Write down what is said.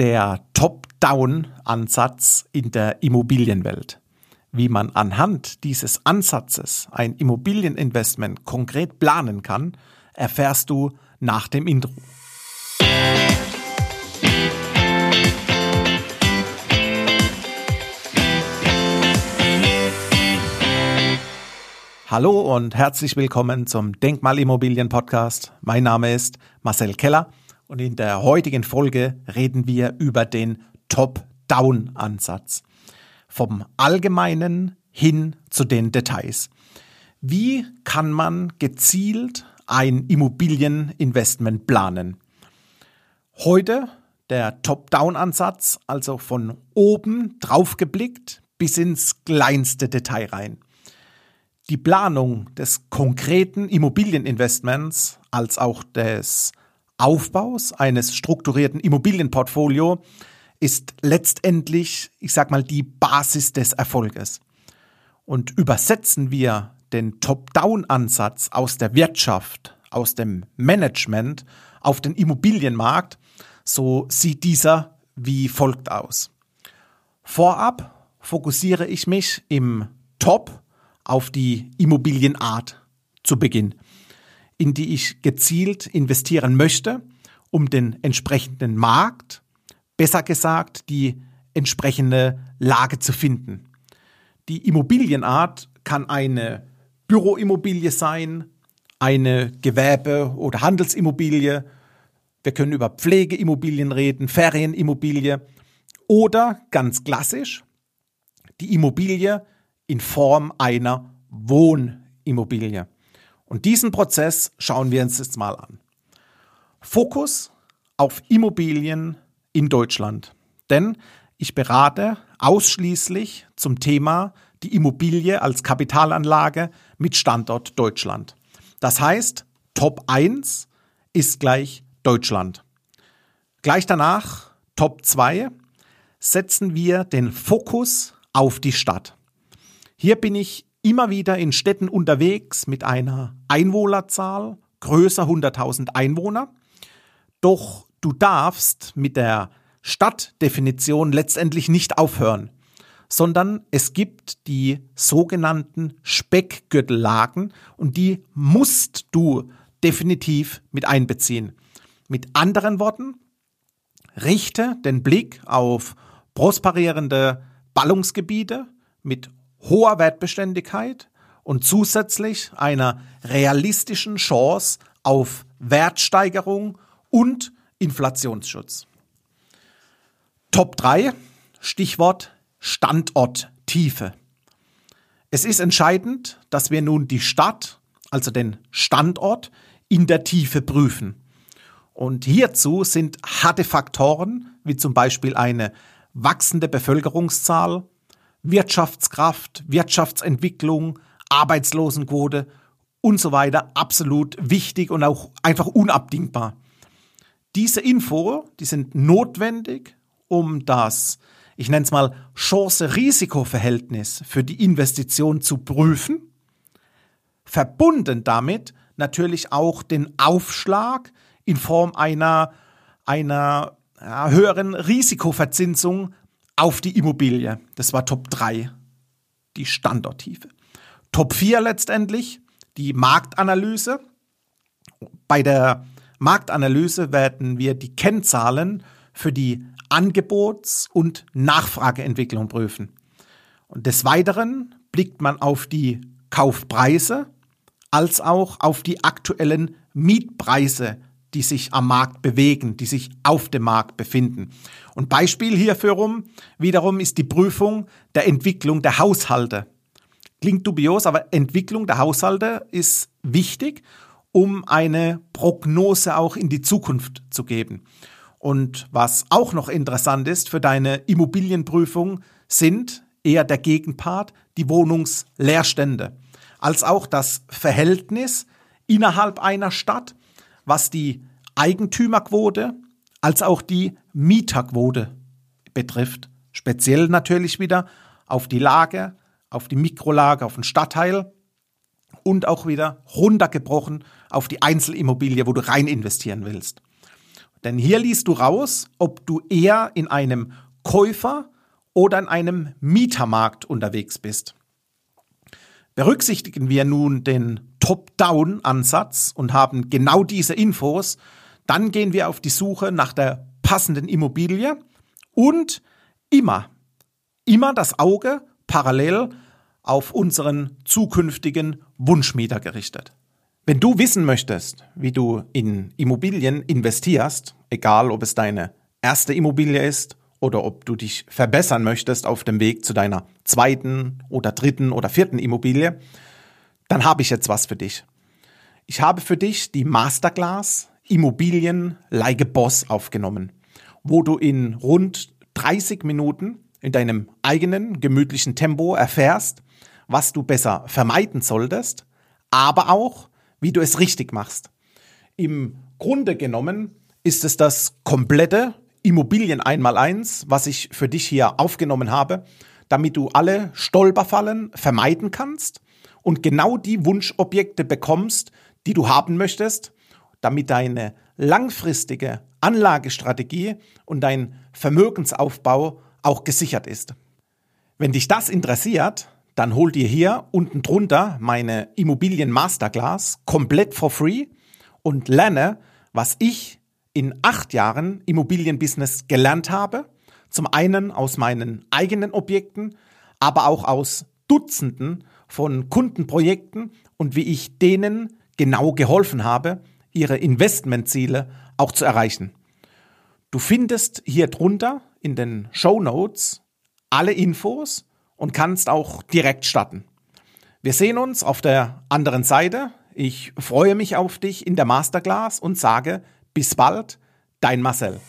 der Top-Down-Ansatz in der Immobilienwelt. Wie man anhand dieses Ansatzes ein Immobilieninvestment konkret planen kann, erfährst du nach dem Intro. Hallo und herzlich willkommen zum Denkmalimmobilien Podcast. Mein Name ist Marcel Keller und in der heutigen Folge reden wir über den Top-Down-Ansatz. Vom Allgemeinen hin zu den Details. Wie kann man gezielt ein Immobilieninvestment planen? Heute der Top-Down-Ansatz, also von oben drauf geblickt bis ins kleinste Detail rein. Die Planung des konkreten Immobilieninvestments als auch des Aufbaus eines strukturierten Immobilienportfolio ist letztendlich, ich sag mal, die Basis des Erfolges. Und übersetzen wir den Top-Down-Ansatz aus der Wirtschaft, aus dem Management auf den Immobilienmarkt, so sieht dieser wie folgt aus. Vorab fokussiere ich mich im Top auf die Immobilienart zu Beginn in die ich gezielt investieren möchte, um den entsprechenden Markt, besser gesagt die entsprechende Lage zu finden. Die Immobilienart kann eine Büroimmobilie sein, eine Gewerbe- oder Handelsimmobilie. Wir können über Pflegeimmobilien reden, Ferienimmobilie oder ganz klassisch die Immobilie in Form einer Wohnimmobilie. Und diesen Prozess schauen wir uns jetzt mal an. Fokus auf Immobilien in Deutschland. Denn ich berate ausschließlich zum Thema die Immobilie als Kapitalanlage mit Standort Deutschland. Das heißt, Top 1 ist gleich Deutschland. Gleich danach, Top 2, setzen wir den Fokus auf die Stadt. Hier bin ich immer wieder in Städten unterwegs mit einer Einwohnerzahl größer 100.000 Einwohner. Doch du darfst mit der Stadtdefinition letztendlich nicht aufhören, sondern es gibt die sogenannten Speckgürtellagen und die musst du definitiv mit einbeziehen. Mit anderen Worten, richte den Blick auf prosperierende Ballungsgebiete mit hoher Wertbeständigkeit und zusätzlich einer realistischen Chance auf Wertsteigerung und Inflationsschutz. Top 3, Stichwort Standorttiefe. Es ist entscheidend, dass wir nun die Stadt, also den Standort, in der Tiefe prüfen. Und hierzu sind harte Faktoren, wie zum Beispiel eine wachsende Bevölkerungszahl, Wirtschaftskraft, Wirtschaftsentwicklung, Arbeitslosenquote und so weiter absolut wichtig und auch einfach unabdingbar. Diese Info, die sind notwendig, um das, ich nenne es mal, Chance-Risiko-Verhältnis für die Investition zu prüfen. Verbunden damit natürlich auch den Aufschlag in Form einer, einer höheren Risikoverzinsung auf die Immobilie. Das war Top 3, die Standorttiefe. Top 4 letztendlich, die Marktanalyse. Bei der Marktanalyse werden wir die Kennzahlen für die Angebots- und Nachfrageentwicklung prüfen. Und des Weiteren blickt man auf die Kaufpreise als auch auf die aktuellen Mietpreise die sich am Markt bewegen, die sich auf dem Markt befinden. Und Beispiel hierfür wiederum ist die Prüfung der Entwicklung der Haushalte. Klingt dubios, aber Entwicklung der Haushalte ist wichtig, um eine Prognose auch in die Zukunft zu geben. Und was auch noch interessant ist für deine Immobilienprüfung, sind eher der Gegenpart die Wohnungsleerstände, als auch das Verhältnis innerhalb einer Stadt was die Eigentümerquote als auch die Mieterquote betrifft. Speziell natürlich wieder auf die Lage, auf die Mikrolage, auf den Stadtteil und auch wieder runtergebrochen auf die Einzelimmobilie, wo du rein investieren willst. Denn hier liest du raus, ob du eher in einem Käufer- oder in einem Mietermarkt unterwegs bist. Berücksichtigen wir nun den Top-Down-Ansatz und haben genau diese Infos, dann gehen wir auf die Suche nach der passenden Immobilie und immer, immer das Auge parallel auf unseren zukünftigen Wunschmieter gerichtet. Wenn du wissen möchtest, wie du in Immobilien investierst, egal ob es deine erste Immobilie ist oder ob du dich verbessern möchtest auf dem Weg zu deiner zweiten oder dritten oder vierten Immobilie, dann habe ich jetzt was für dich. Ich habe für dich die Masterclass Immobilien a Boss aufgenommen, wo du in rund 30 Minuten in deinem eigenen gemütlichen Tempo erfährst, was du besser vermeiden solltest, aber auch, wie du es richtig machst. Im Grunde genommen ist es das komplette Immobilien einmal eins, was ich für dich hier aufgenommen habe, damit du alle Stolperfallen vermeiden kannst und genau die Wunschobjekte bekommst, die du haben möchtest, damit deine langfristige Anlagestrategie und dein Vermögensaufbau auch gesichert ist. Wenn dich das interessiert, dann hol dir hier unten drunter meine Immobilien Masterclass komplett for free und lerne, was ich in acht Jahren Immobilienbusiness gelernt habe. Zum einen aus meinen eigenen Objekten, aber auch aus Dutzenden von Kundenprojekten und wie ich denen genau geholfen habe, ihre Investmentziele auch zu erreichen. Du findest hier drunter in den Show Notes alle Infos und kannst auch direkt starten. Wir sehen uns auf der anderen Seite. Ich freue mich auf dich in der Masterclass und sage bis bald, dein Marcel.